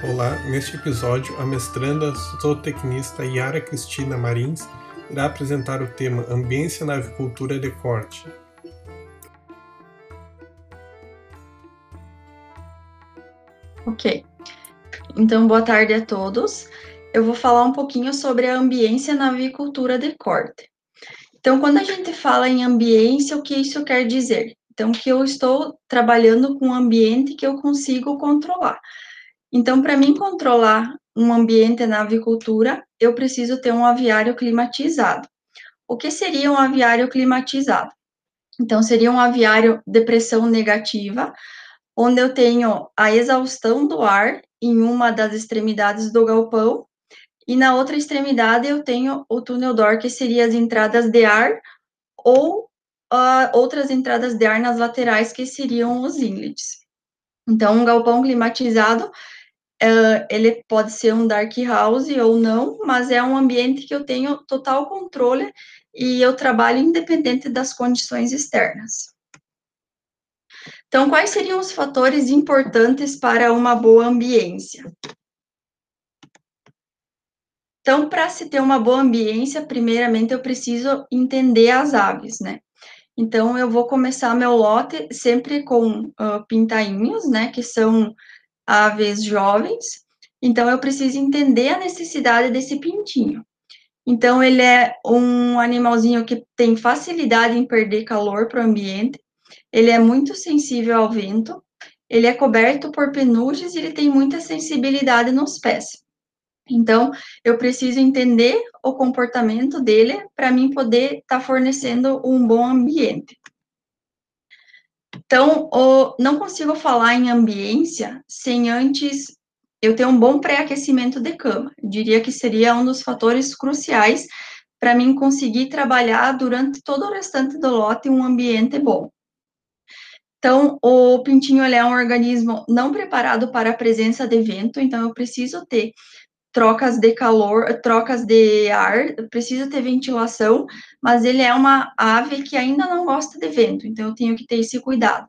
Olá, neste episódio, a mestranda zootecnista Yara Cristina Marins irá apresentar o tema Ambiência na Avicultura de Corte. Ok, então boa tarde a todos. Eu vou falar um pouquinho sobre a ambiência na avicultura de corte. Então, quando a gente fala em ambiência, o que isso quer dizer? Então, que eu estou trabalhando com um ambiente que eu consigo controlar. Então, para mim controlar um ambiente na avicultura, eu preciso ter um aviário climatizado. O que seria um aviário climatizado? Então, seria um aviário de pressão negativa, onde eu tenho a exaustão do ar em uma das extremidades do galpão, e na outra extremidade eu tenho o túnel door, que seria as entradas de ar, ou uh, outras entradas de ar nas laterais, que seriam os inlets. Então, um galpão climatizado Uh, ele pode ser um dark house ou não, mas é um ambiente que eu tenho total controle e eu trabalho independente das condições externas. Então, quais seriam os fatores importantes para uma boa ambiência? Então, para se ter uma boa ambiência, primeiramente eu preciso entender as aves, né? Então, eu vou começar meu lote sempre com uh, pintainhos, né? Que são aves jovens, então eu preciso entender a necessidade desse pintinho. Então, ele é um animalzinho que tem facilidade em perder calor para o ambiente, ele é muito sensível ao vento, ele é coberto por penugem e ele tem muita sensibilidade nos pés. Então, eu preciso entender o comportamento dele para mim poder estar tá fornecendo um bom ambiente. Então, o, não consigo falar em ambiência sem antes eu ter um bom pré-aquecimento de cama. Eu diria que seria um dos fatores cruciais para mim conseguir trabalhar durante todo o restante do lote um ambiente bom. Então, o pintinho é um organismo não preparado para a presença de vento, então eu preciso ter trocas de calor, trocas de ar, precisa ter ventilação, mas ele é uma ave que ainda não gosta de vento, então eu tenho que ter esse cuidado.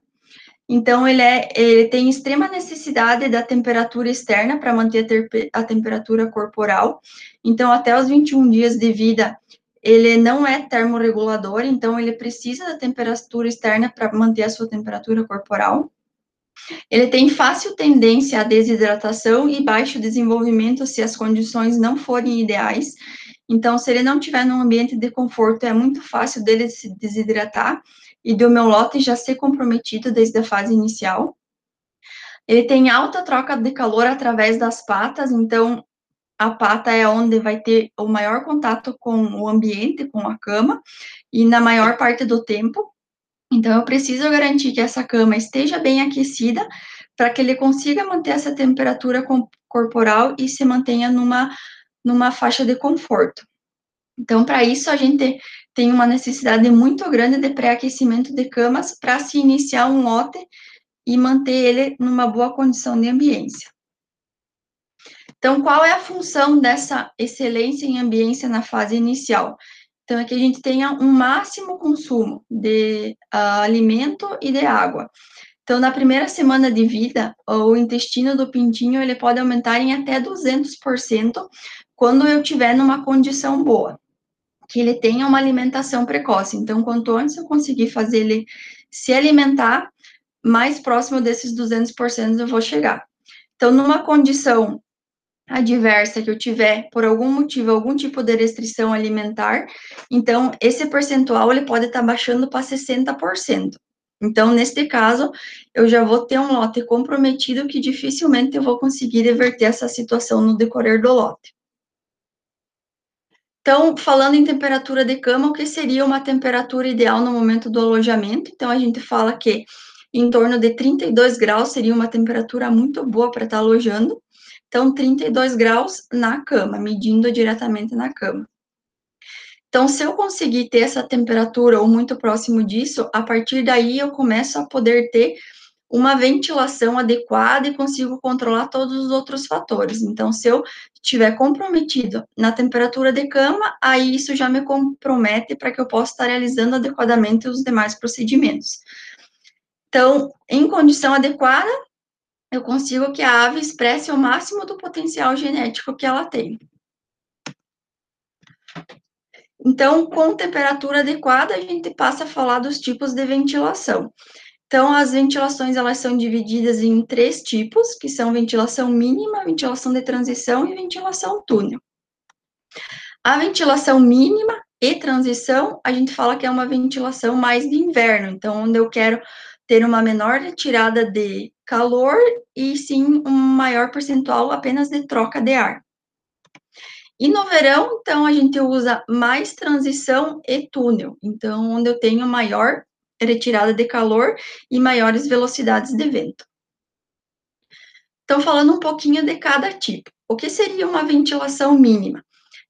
Então, ele, é, ele tem extrema necessidade da temperatura externa para manter a, ter, a, temperatura corporal. Então, até os 21 dias de vida, ele não é termorregulador, então ele precisa da temperatura externa para manter a sua temperatura corporal. Ele tem fácil tendência à desidratação e baixo desenvolvimento se as condições não forem ideais. Então, se ele não tiver num ambiente de conforto, é muito fácil dele se desidratar e do meu lote já ser comprometido desde a fase inicial. Ele tem alta troca de calor através das patas, então a pata é onde vai ter o maior contato com o ambiente, com a cama, e na maior parte do tempo. Então, eu preciso garantir que essa cama esteja bem aquecida para que ele consiga manter essa temperatura corporal e se mantenha numa, numa faixa de conforto. Então, para isso, a gente tem uma necessidade muito grande de pré-aquecimento de camas para se iniciar um lote e manter ele numa boa condição de ambiência. Então, qual é a função dessa excelência em ambiência na fase inicial? Então, é que a gente tenha um máximo consumo de uh, alimento e de água. Então, na primeira semana de vida, o intestino do pintinho ele pode aumentar em até 200% quando eu tiver numa condição boa, que ele tenha uma alimentação precoce. Então, quanto antes eu conseguir fazer ele se alimentar, mais próximo desses 200% eu vou chegar. Então, numa condição adversa que eu tiver, por algum motivo, algum tipo de restrição alimentar, então, esse percentual, ele pode estar tá baixando para 60%. Então, neste caso, eu já vou ter um lote comprometido que dificilmente eu vou conseguir reverter essa situação no decorrer do lote. Então, falando em temperatura de cama, o que seria uma temperatura ideal no momento do alojamento? Então, a gente fala que em torno de 32 graus seria uma temperatura muito boa para estar tá alojando. Então, 32 graus na cama, medindo diretamente na cama. Então, se eu conseguir ter essa temperatura ou muito próximo disso, a partir daí eu começo a poder ter uma ventilação adequada e consigo controlar todos os outros fatores. Então, se eu estiver comprometido na temperatura de cama, aí isso já me compromete para que eu possa estar realizando adequadamente os demais procedimentos. Então, em condição adequada, eu consigo que a ave expresse o máximo do potencial genético que ela tem. Então, com temperatura adequada, a gente passa a falar dos tipos de ventilação. Então, as ventilações elas são divididas em três tipos, que são ventilação mínima, ventilação de transição e ventilação túnel. A ventilação mínima e transição, a gente fala que é uma ventilação mais de inverno, então, onde eu quero ter uma menor retirada de calor e sim um maior percentual apenas de troca de ar. E no verão, então, a gente usa mais transição e túnel, então, onde eu tenho maior retirada de calor e maiores velocidades de vento. Então, falando um pouquinho de cada tipo. O que seria uma ventilação mínima?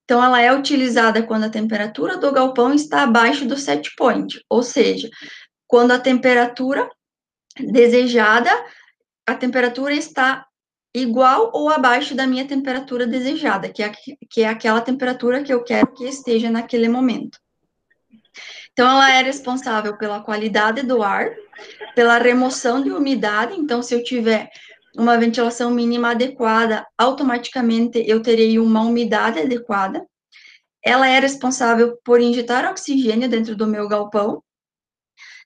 Então, ela é utilizada quando a temperatura do galpão está abaixo do set point, ou seja, quando a temperatura desejada, a temperatura está igual ou abaixo da minha temperatura desejada, que é, que é aquela temperatura que eu quero que esteja naquele momento. Então, ela é responsável pela qualidade do ar, pela remoção de umidade. Então, se eu tiver uma ventilação mínima adequada, automaticamente eu terei uma umidade adequada. Ela é responsável por injetar oxigênio dentro do meu galpão,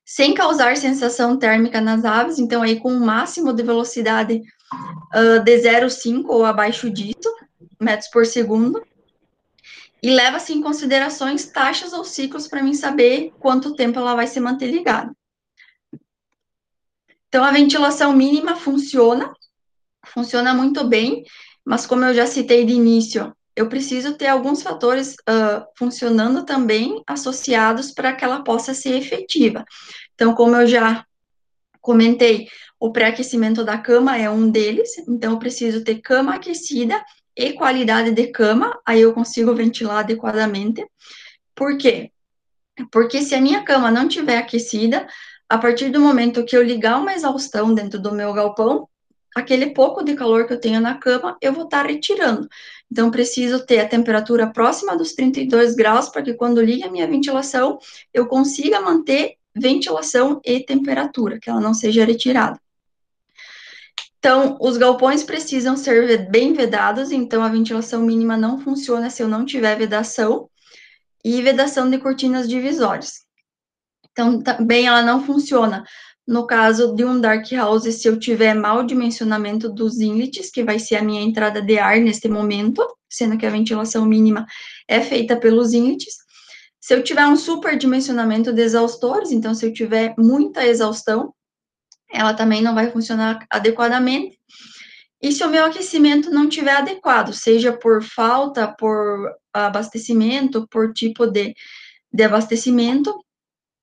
sem causar sensação térmica nas aves, então aí com o um máximo de velocidade uh, de 0,5 ou abaixo disso, metros por segundo, e leva-se em considerações taxas ou ciclos para mim saber quanto tempo ela vai se manter ligada. Então, a ventilação mínima funciona, funciona muito bem, mas como eu já citei de início, eu preciso ter alguns fatores uh, funcionando também associados para que ela possa ser efetiva. Então, como eu já comentei, o pré-aquecimento da cama é um deles, então eu preciso ter cama aquecida e qualidade de cama, aí eu consigo ventilar adequadamente. Por quê? Porque se a minha cama não estiver aquecida, a partir do momento que eu ligar uma exaustão dentro do meu galpão, aquele pouco de calor que eu tenho na cama, eu vou estar retirando. Então, preciso ter a temperatura próxima dos 32 graus, para que quando ligue a minha ventilação, eu consiga manter ventilação e temperatura, que ela não seja retirada. Então, os galpões precisam ser bem vedados, então a ventilação mínima não funciona se eu não tiver vedação, e vedação de cortinas divisórias. Então, também ela não funciona no caso de um dark house, se eu tiver mau dimensionamento dos inlets, que vai ser a minha entrada de ar neste momento, sendo que a ventilação mínima é feita pelos inlets. Se eu tiver um super dimensionamento de exaustores, então se eu tiver muita exaustão, ela também não vai funcionar adequadamente. E se o meu aquecimento não estiver adequado, seja por falta, por abastecimento, por tipo de, de abastecimento,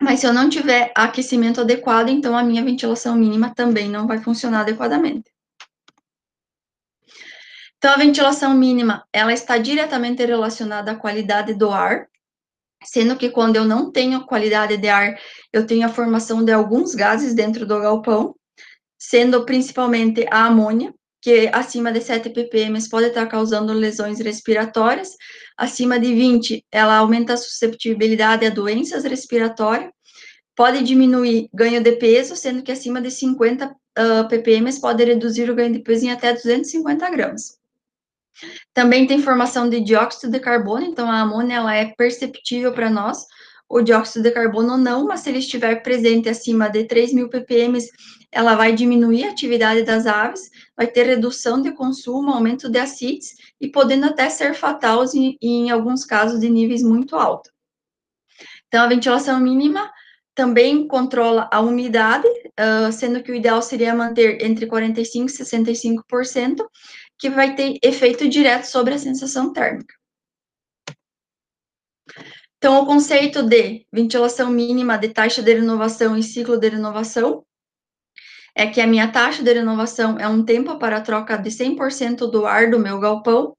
mas se eu não tiver aquecimento adequado, então a minha ventilação mínima também não vai funcionar adequadamente. Então, a ventilação mínima, ela está diretamente relacionada à qualidade do ar, sendo que quando eu não tenho qualidade de ar, eu tenho a formação de alguns gases dentro do galpão, sendo principalmente a amônia, que acima de 7 ppm pode estar causando lesões respiratórias, acima de 20, ela aumenta a susceptibilidade a doenças respiratórias, pode diminuir ganho de peso, sendo que acima de 50 uh, ppm pode reduzir o ganho de peso em até 250 gramas. Também tem formação de dióxido de carbono, então a amônia ela é perceptível para nós, o dióxido de carbono não, mas se ele estiver presente acima de 3.000 ppm, ela vai diminuir a atividade das aves, vai ter redução de consumo, aumento de acites e podendo até ser fatal em, em alguns casos de níveis muito altos. Então, a ventilação mínima também controla a umidade, uh, sendo que o ideal seria manter entre 45% e 65%, que vai ter efeito direto sobre a sensação térmica. Então, o conceito de ventilação mínima de taxa de renovação e ciclo de renovação é que a minha taxa de renovação é um tempo para a troca de 100% do ar do meu galpão,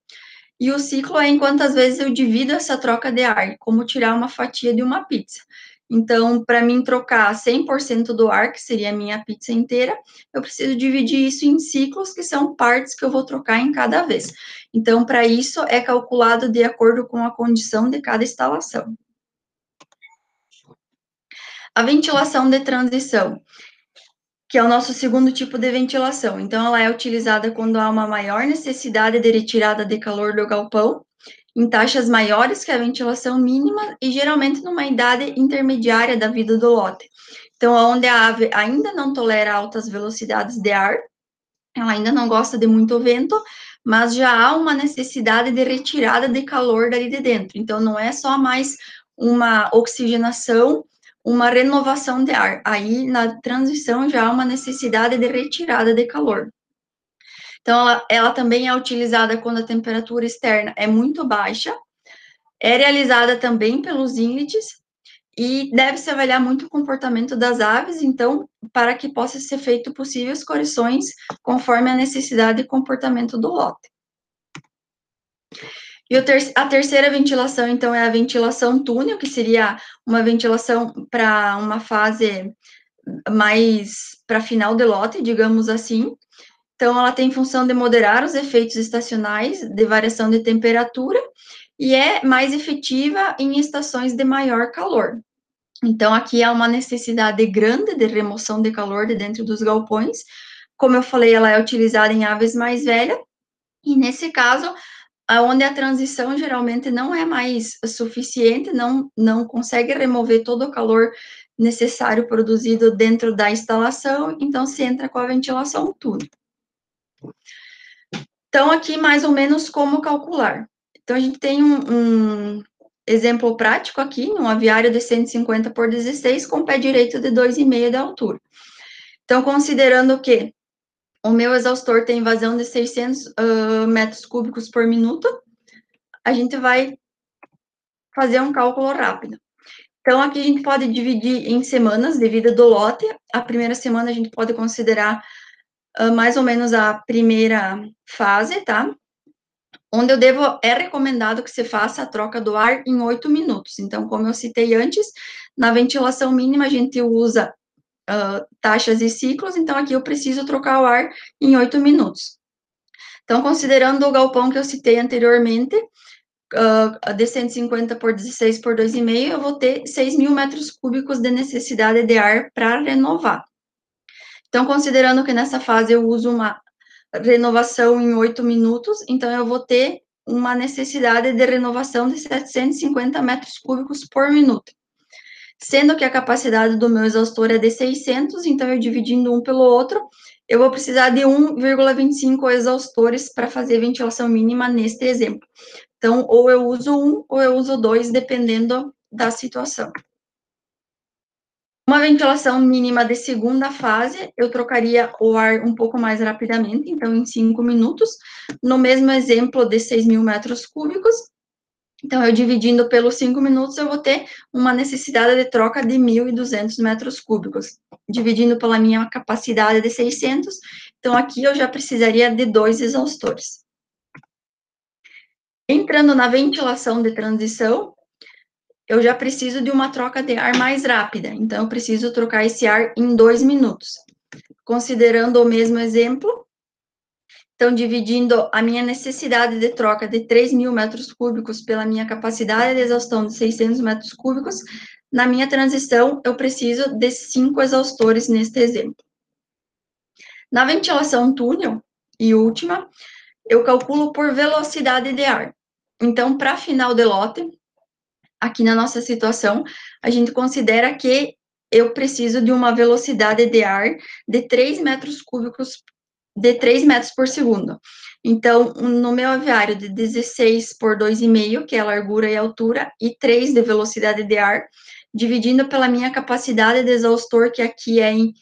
e o ciclo é em quantas vezes eu divido essa troca de ar, como tirar uma fatia de uma pizza. Então, para mim trocar 100% do ar, que seria a minha pizza inteira, eu preciso dividir isso em ciclos, que são partes que eu vou trocar em cada vez. Então, para isso, é calculado de acordo com a condição de cada instalação. A ventilação de transição. Que é o nosso segundo tipo de ventilação. Então, ela é utilizada quando há uma maior necessidade de retirada de calor do galpão, em taxas maiores que a ventilação mínima e geralmente numa idade intermediária da vida do lote. Então, onde a ave ainda não tolera altas velocidades de ar, ela ainda não gosta de muito vento, mas já há uma necessidade de retirada de calor dali de dentro. Então, não é só mais uma oxigenação, uma renovação de ar. Aí, na transição, já há uma necessidade de retirada de calor. Então, ela, ela também é utilizada quando a temperatura externa é muito baixa, é realizada também pelos índices e deve-se avaliar muito o comportamento das aves, então, para que possa ser feito possíveis correções conforme a necessidade e comportamento do lote. E ter a terceira ventilação, então, é a ventilação túnel, que seria uma ventilação para uma fase mais para final de lote, digamos assim. Então, ela tem função de moderar os efeitos estacionais de variação de temperatura e é mais efetiva em estações de maior calor. Então, aqui há uma necessidade grande de remoção de calor de dentro dos galpões. Como eu falei, ela é utilizada em aves mais velhas, e nesse caso, onde a transição geralmente não é mais suficiente, não, não consegue remover todo o calor necessário produzido dentro da instalação, então se entra com a ventilação túnel. Então, aqui mais ou menos como calcular. Então, a gente tem um, um exemplo prático aqui, um aviário de 150 por 16 com pé direito de 2,5 de altura. Então, considerando que o meu exaustor tem vazão de 600 uh, metros cúbicos por minuto, a gente vai fazer um cálculo rápido. Então, aqui a gente pode dividir em semanas de vida do lote. A primeira semana a gente pode considerar uh, mais ou menos a primeira fase, tá? onde eu devo, é recomendado que se faça a troca do ar em oito minutos. Então, como eu citei antes, na ventilação mínima a gente usa uh, taxas e ciclos, então aqui eu preciso trocar o ar em oito minutos. Então, considerando o galpão que eu citei anteriormente, uh, de 150 por 16 por 2,5, eu vou ter 6 mil metros cúbicos de necessidade de ar para renovar. Então, considerando que nessa fase eu uso uma renovação em oito minutos, então eu vou ter uma necessidade de renovação de 750 metros cúbicos por minuto. Sendo que a capacidade do meu exaustor é de 600, então eu dividindo um pelo outro, eu vou precisar de 1,25 exaustores para fazer ventilação mínima neste exemplo. Então, ou eu uso um, ou eu uso dois, dependendo da situação. Uma ventilação mínima de segunda fase, eu trocaria o ar um pouco mais rapidamente, então em 5 minutos, no mesmo exemplo de 6 mil metros cúbicos. Então, eu dividindo pelos 5 minutos, eu vou ter uma necessidade de troca de 1.200 metros cúbicos. Dividindo pela minha capacidade de 600, então aqui eu já precisaria de dois exaustores. Entrando na ventilação de transição, eu já preciso de uma troca de ar mais rápida, então eu preciso trocar esse ar em dois minutos. Considerando o mesmo exemplo, então, dividindo a minha necessidade de troca de 3 mil metros cúbicos pela minha capacidade de exaustão de 600 metros cúbicos, na minha transição, eu preciso de cinco exaustores neste exemplo. Na ventilação túnel, e última, eu calculo por velocidade de ar. Então, para final de lote, aqui na nossa situação, a gente considera que eu preciso de uma velocidade de ar de 3 metros cúbicos, de 3 metros por segundo. Então, no meu aviário de 16 por 2,5, que é a largura e altura, e 3 de velocidade de ar, dividindo pela minha capacidade de exaustor, que aqui é em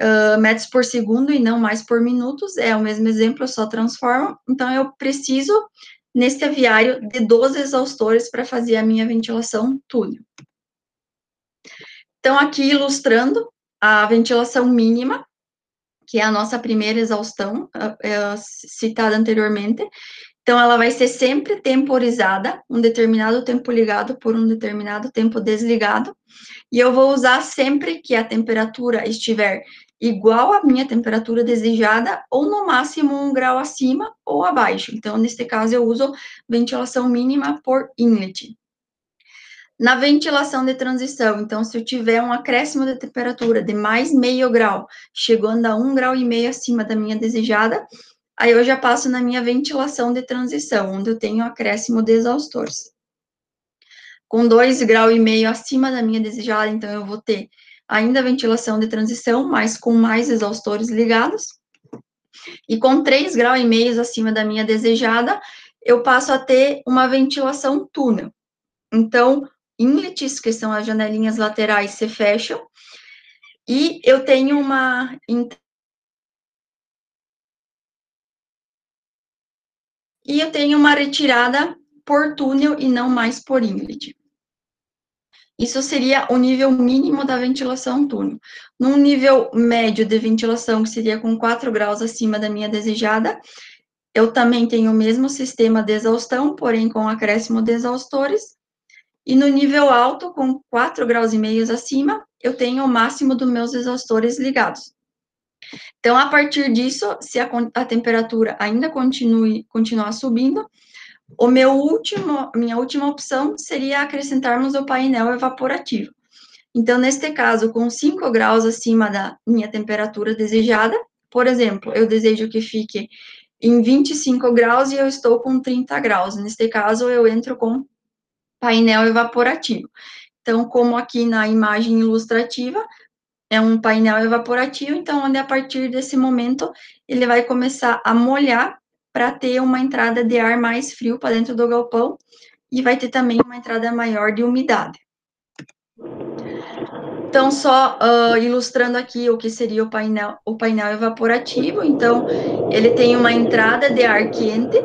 uh, metros por segundo e não mais por minutos, é o mesmo exemplo, eu só transformo. Então, eu preciso neste aviário de 12 exaustores para fazer a minha ventilação túnel. Então, aqui ilustrando a ventilação mínima, que é a nossa primeira exaustão, é, citada anteriormente. Então, ela vai ser sempre temporizada, um determinado tempo ligado por um determinado tempo desligado, e eu vou usar sempre que a temperatura estiver igual à minha temperatura desejada, ou no máximo um grau acima ou abaixo. Então, neste caso, eu uso ventilação mínima por inlet. Na ventilação de transição, então, se eu tiver um acréscimo de temperatura de mais meio grau, chegando a um grau e meio acima da minha desejada, aí eu já passo na minha ventilação de transição, onde eu tenho acréscimo de exaustores. Com dois graus e meio acima da minha desejada, então eu vou ter ainda ventilação de transição, mas com mais exaustores ligados. E com três graus e meio acima da minha desejada, eu passo a ter uma ventilação túnel. Então, inlets, que são as janelinhas laterais, se fecham, e eu tenho uma e eu tenho uma retirada por túnel e não mais por inlet. Isso seria o nível mínimo da ventilação túnel. Num nível médio de ventilação, que seria com 4 graus acima da minha desejada, eu também tenho o mesmo sistema de exaustão, porém com acréscimo de exaustores, e no nível alto, com 4 graus e meio acima, eu tenho o máximo dos meus exaustores ligados. Então, a partir disso, se a, a temperatura ainda continue, continuar subindo, o meu último, minha última opção seria acrescentarmos o painel evaporativo. Então, neste caso, com 5 graus acima da minha temperatura desejada, por exemplo, eu desejo que fique em 25 graus e eu estou com 30 graus. Neste caso, eu entro com painel evaporativo. Então, como aqui na imagem ilustrativa, é um painel evaporativo, então, onde a partir desse momento ele vai começar a molhar para ter uma entrada de ar mais frio para dentro do galpão e vai ter também uma entrada maior de umidade. Então, só uh, ilustrando aqui o que seria o painel, o painel evaporativo. Então, ele tem uma entrada de ar quente,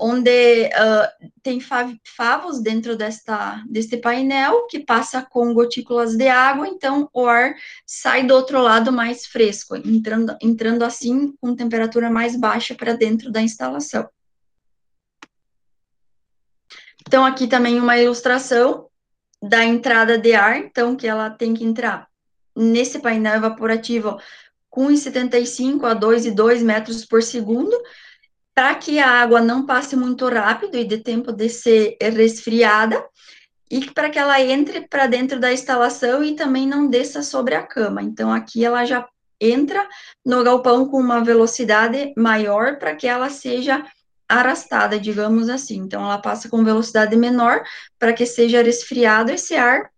onde uh, tem favos dentro desta, deste painel que passa com gotículas de água, então o ar sai do outro lado mais fresco, entrando, entrando assim com temperatura mais baixa para dentro da instalação. Então, aqui também uma ilustração da entrada de ar, então, que ela tem que entrar nesse painel evaporativo com 1,75 a 2,2 metros por segundo, para que a água não passe muito rápido e dê tempo de ser resfriada, e para que ela entre para dentro da instalação e também não desça sobre a cama. Então, aqui ela já entra no galpão com uma velocidade maior para que ela seja arrastada, digamos assim. Então, ela passa com velocidade menor para que seja resfriado esse ar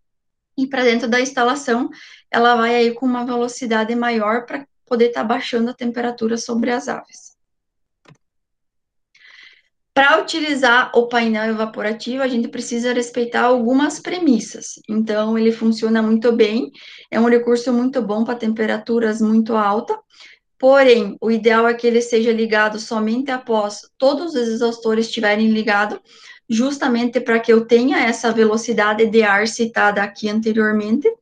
e para dentro da instalação ela vai aí com uma velocidade maior para poder estar tá baixando a temperatura sobre as aves. Para utilizar o painel evaporativo, a gente precisa respeitar algumas premissas. Então, ele funciona muito bem, é um recurso muito bom para temperaturas muito altas, porém, o ideal é que ele seja ligado somente após todos os exaustores estiverem ligados, justamente para que eu tenha essa velocidade de ar citada aqui anteriormente,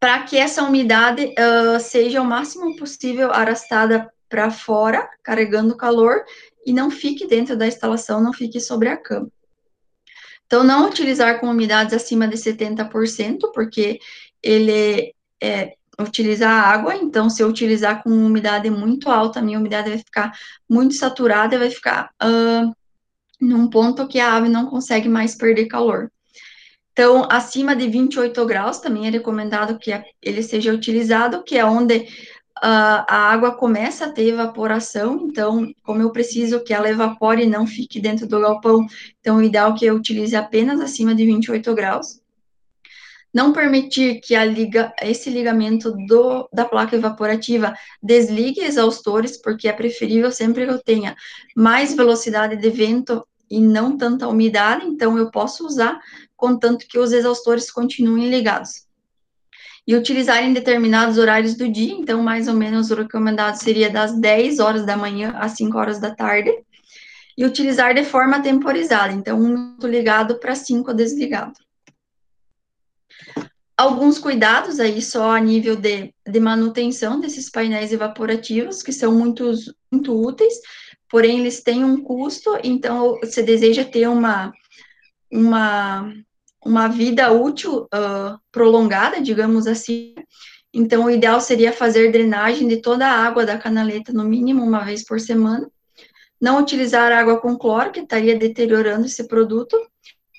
para que essa umidade uh, seja o máximo possível arrastada para fora, carregando calor, e não fique dentro da instalação, não fique sobre a cama. Então, não utilizar com umidades acima de 70%, porque ele é, utiliza água, então, se eu utilizar com umidade muito alta, a minha umidade vai ficar muito saturada, vai ficar uh, num ponto que a ave não consegue mais perder calor. Então, acima de 28 graus, também é recomendado que ele seja utilizado, que é onde a água começa a ter evaporação, então, como eu preciso que ela evapore e não fique dentro do galpão, então, o ideal é que eu utilize apenas acima de 28 graus. Não permitir que liga, esse ligamento do, da placa evaporativa desligue exaustores, porque é preferível sempre que eu tenha mais velocidade de vento e não tanta umidade, então eu posso usar, contanto que os exaustores continuem ligados e utilizar em determinados horários do dia, então mais ou menos o recomendado seria das 10 horas da manhã às 5 horas da tarde, e utilizar de forma temporizada, então um minuto ligado para cinco desligado. Alguns cuidados aí só a nível de, de manutenção desses painéis evaporativos, que são muito, úteis, porém eles têm um custo, então você deseja ter uma, uma uma vida útil uh, prolongada, digamos assim. Então, o ideal seria fazer drenagem de toda a água da canaleta, no mínimo uma vez por semana. Não utilizar água com cloro, que estaria deteriorando esse produto.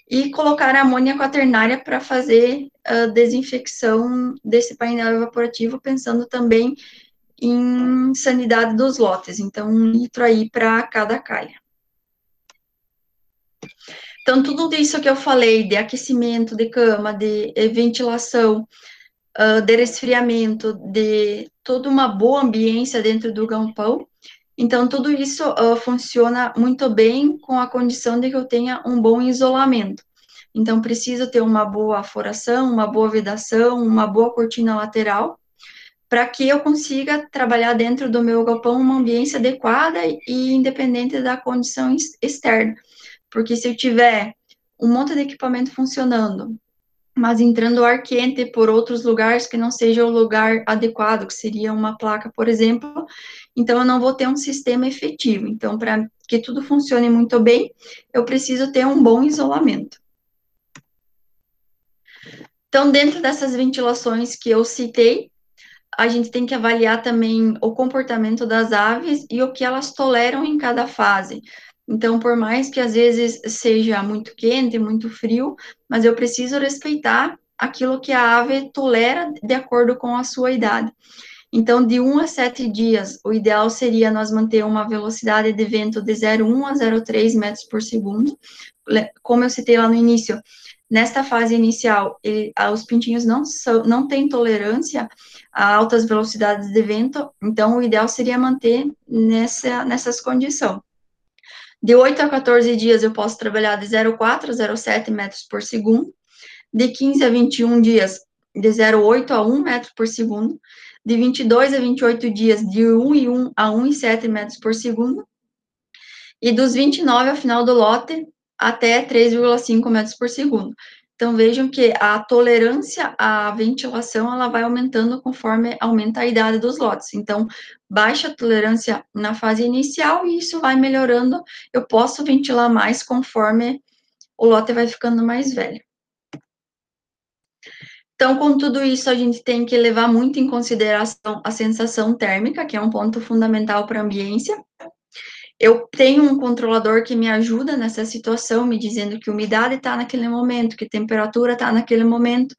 e colocar amônia quaternária para fazer a desinfecção desse painel evaporativo, pensando também em sanidade dos lotes. Então, um litro aí para cada calha. Então, tudo isso que eu falei de aquecimento de cama, de ventilação, uh, de resfriamento, de toda uma boa ambiência dentro do galpão, então, tudo isso uh, funciona muito bem com a condição de que eu tenha um bom isolamento. Então, preciso ter uma boa foração, uma boa vedação, uma boa cortina lateral, para que eu consiga trabalhar dentro do meu galpão uma ambiência adequada e independente da condição externa. Porque se eu tiver um monte de equipamento funcionando, mas entrando ar quente por outros lugares que não seja o lugar adequado, que seria uma placa, por exemplo, então eu não vou ter um sistema efetivo. Então, para que tudo funcione muito bem, eu preciso ter um bom isolamento. Então, dentro dessas ventilações que eu citei, a gente tem que avaliar também o comportamento das aves e o que elas toleram em cada fase. Então, por mais que às vezes seja muito quente, muito frio, mas eu preciso respeitar aquilo que a ave tolera de acordo com a sua idade. Então, de 1 a 7 dias, o ideal seria nós manter uma velocidade de vento de 0,1 a 0,3 metros por segundo. Como eu citei lá no início, nesta fase inicial, ele, os pintinhos não, são, não têm tolerância a altas velocidades de vento, então o ideal seria manter nessa, nessas condições. De 8 a 14 dias eu posso trabalhar de 0,4 a 0,7 metros por segundo. De 15 a 21 dias, de 0,8 a 1 metro por segundo. De 22 a 28 dias, de 1,1 a 1,7 metros por segundo. E dos 29 ao final do lote, até 3,5 metros por segundo. Então, vejam que a tolerância à ventilação, ela vai aumentando conforme aumenta a idade dos lotes. Então, baixa tolerância na fase inicial e isso vai melhorando. Eu posso ventilar mais conforme o lote vai ficando mais velho. Então, com tudo isso, a gente tem que levar muito em consideração a sensação térmica, que é um ponto fundamental para a ambiência. Eu tenho um controlador que me ajuda nessa situação, me dizendo que umidade está naquele momento, que temperatura está naquele momento.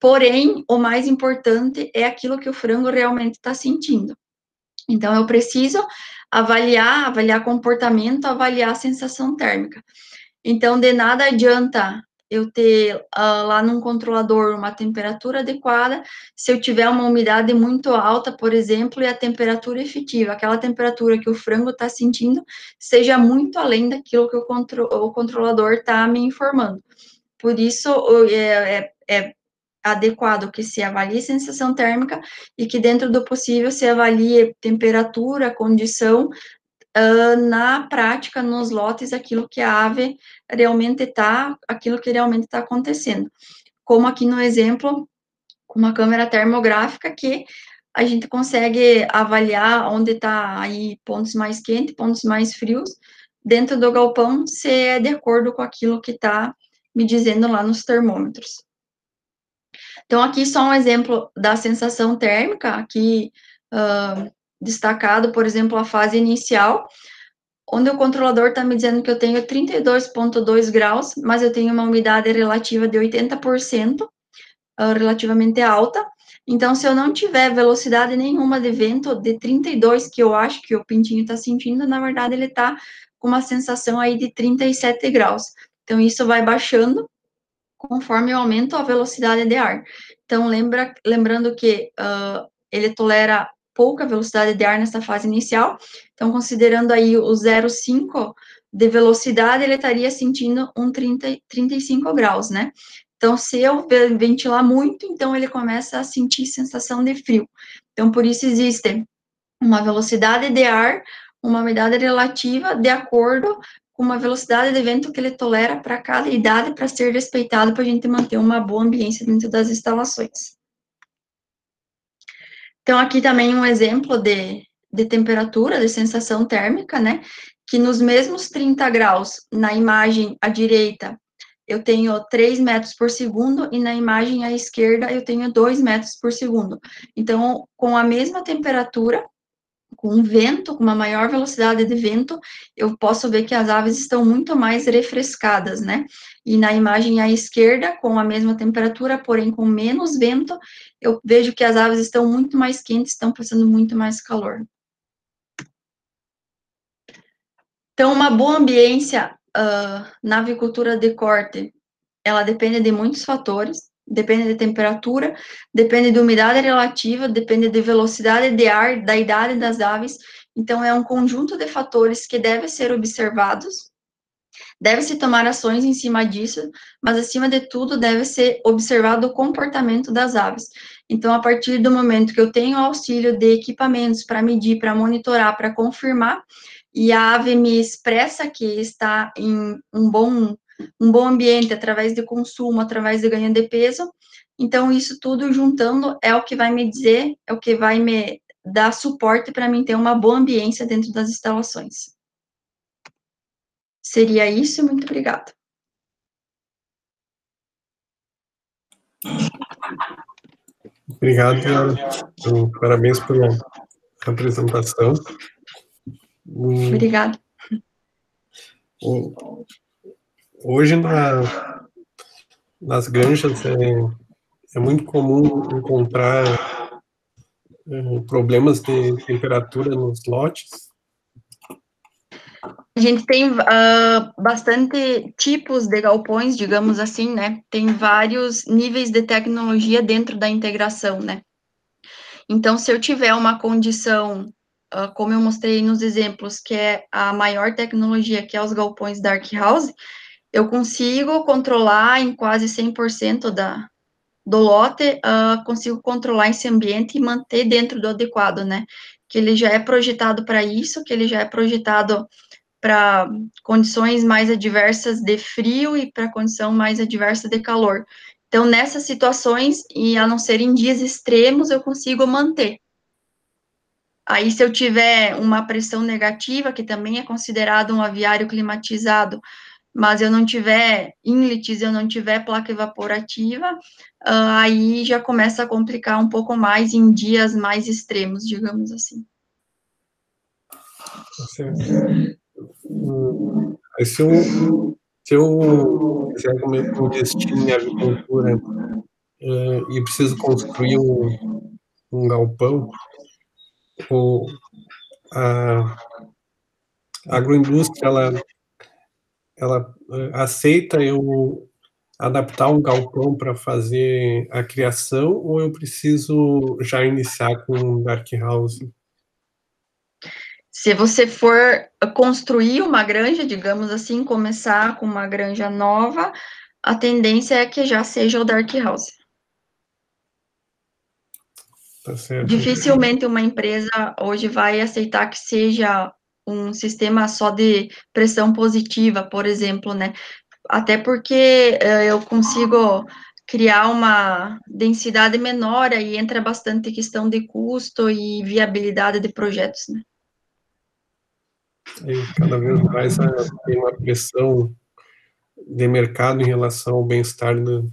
Porém, o mais importante é aquilo que o frango realmente está sentindo. Então, eu preciso avaliar, avaliar comportamento, avaliar a sensação térmica. Então, de nada adianta eu ter uh, lá num controlador uma temperatura adequada, se eu tiver uma umidade muito alta, por exemplo, e a temperatura efetiva, aquela temperatura que o frango está sentindo, seja muito além daquilo que o, contro o controlador está me informando. Por isso, é, é, é adequado que se avalie sensação térmica e que dentro do possível se avalie temperatura, condição uh, na prática, nos lotes, aquilo que a ave realmente está, aquilo que realmente está acontecendo. Como aqui no exemplo, com uma câmera termográfica que a gente consegue avaliar onde está aí pontos mais quentes, pontos mais frios, dentro do galpão, se é de acordo com aquilo que está me dizendo lá nos termômetros. Então, aqui só um exemplo da sensação térmica, aqui uh, destacado, por exemplo, a fase inicial, onde o controlador está me dizendo que eu tenho 32,2 graus, mas eu tenho uma umidade relativa de 80%, uh, ah, relativamente alta. Então, se eu não tiver velocidade nenhuma de vento de 32, que eu acho que o pintinho está sentindo, na verdade, ele está com uma sensação aí de 37 graus. Então, isso vai baixando conforme eu aumento a velocidade de ar. Então, lembra, lembrando que uh, ele tolera pouca velocidade de ar nessa fase inicial. Então, considerando aí o 0,5 de velocidade, ele estaria sentindo um 30, 35 graus, né? Então, se eu ventilar muito, então ele começa a sentir sensação de frio. Então, por isso existe uma velocidade de ar, uma umidade relativa de acordo com uma velocidade de vento que ele tolera para cada idade para ser respeitado para a gente manter uma boa ambiência dentro das instalações. Então, aqui também um exemplo de, de temperatura, de sensação térmica, né? Que nos mesmos 30 graus, na imagem à direita, eu tenho 3 metros por segundo, e na imagem à esquerda, eu tenho 2 metros por segundo. Então, com a mesma temperatura, com vento, com uma maior velocidade de vento, eu posso ver que as aves estão muito mais refrescadas, né? E na imagem à esquerda, com a mesma temperatura, porém com menos vento, eu vejo que as aves estão muito mais quentes, estão passando muito mais calor. Então, uma boa ambiência uh, na avicultura de corte, ela depende de muitos fatores, depende de temperatura, depende de umidade relativa, depende de velocidade de ar, da idade das aves. Então, é um conjunto de fatores que deve ser observados, deve-se tomar ações em cima disso, mas, acima de tudo, deve ser observado o comportamento das aves. Então, a partir do momento que eu tenho auxílio de equipamentos para medir, para monitorar, para confirmar, e a ave me expressa que está em um bom um bom ambiente através de consumo, através de ganho de peso. Então, isso tudo juntando é o que vai me dizer, é o que vai me dar suporte para mim ter uma boa ambiência dentro das instalações. Seria isso, muito obrigada. Obrigado, parabéns pela apresentação. Obrigada. Hoje, na, nas granjas, é, é muito comum encontrar é, problemas de temperatura nos lotes. A gente tem uh, bastante tipos de galpões, digamos assim, né? Tem vários níveis de tecnologia dentro da integração, né? Então, se eu tiver uma condição, uh, como eu mostrei nos exemplos, que é a maior tecnologia, que é os galpões Dark House, eu consigo controlar em quase 100% da, do lote, uh, consigo controlar esse ambiente e manter dentro do adequado, né? Que ele já é projetado para isso, que ele já é projetado para condições mais adversas de frio e para condição mais adversa de calor. Então, nessas situações, e a não ser em dias extremos, eu consigo manter. Aí, se eu tiver uma pressão negativa, que também é considerado um aviário climatizado, mas eu não tiver inlets, eu não tiver placa evaporativa, uh, aí já começa a complicar um pouco mais em dias mais extremos, digamos assim. Tá se eu, se eu quiser investir em agricultura uh, e preciso construir um, um galpão, ou a agroindústria, ela ela eh, aceita eu adaptar um galpão para fazer a criação ou eu preciso já iniciar com Dark House? Se você for construir uma granja, digamos assim, começar com uma granja nova, a tendência é que já seja o Dark House. Tá. Dificilmente uma empresa hoje vai aceitar que seja um sistema só de pressão positiva, por exemplo, né? Até porque uh, eu consigo criar uma densidade menor e entra bastante questão de custo e viabilidade de projetos, né? E cada vez mais tem uma pressão de mercado em relação ao bem-estar do,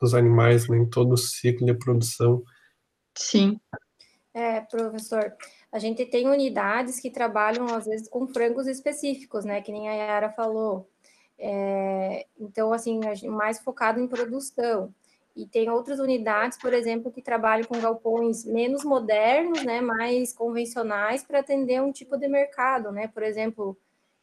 dos animais, né, em todo o ciclo de produção. Sim. É, professor, a gente tem unidades que trabalham, às vezes, com frangos específicos, né? Que nem a Yara falou. É, então, assim, mais focado em produção. E tem outras unidades, por exemplo, que trabalham com galpões menos modernos, né? Mais convencionais para atender um tipo de mercado, né? Por exemplo,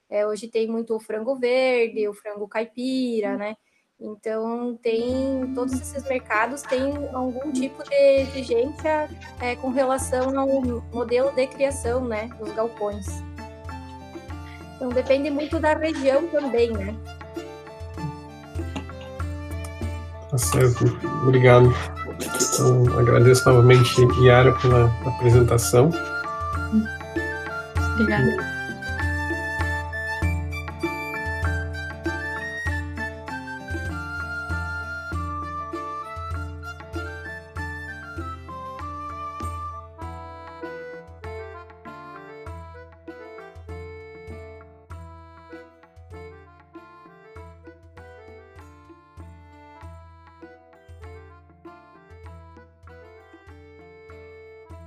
é, hoje tem muito o frango verde, o frango caipira, né? Então, tem todos esses mercados têm algum tipo de exigência é, com relação ao modelo de criação né, dos galpões. Então, depende muito da região também, né? Tá certo, obrigado. Então, agradeço novamente, Yara, pela apresentação. Obrigada.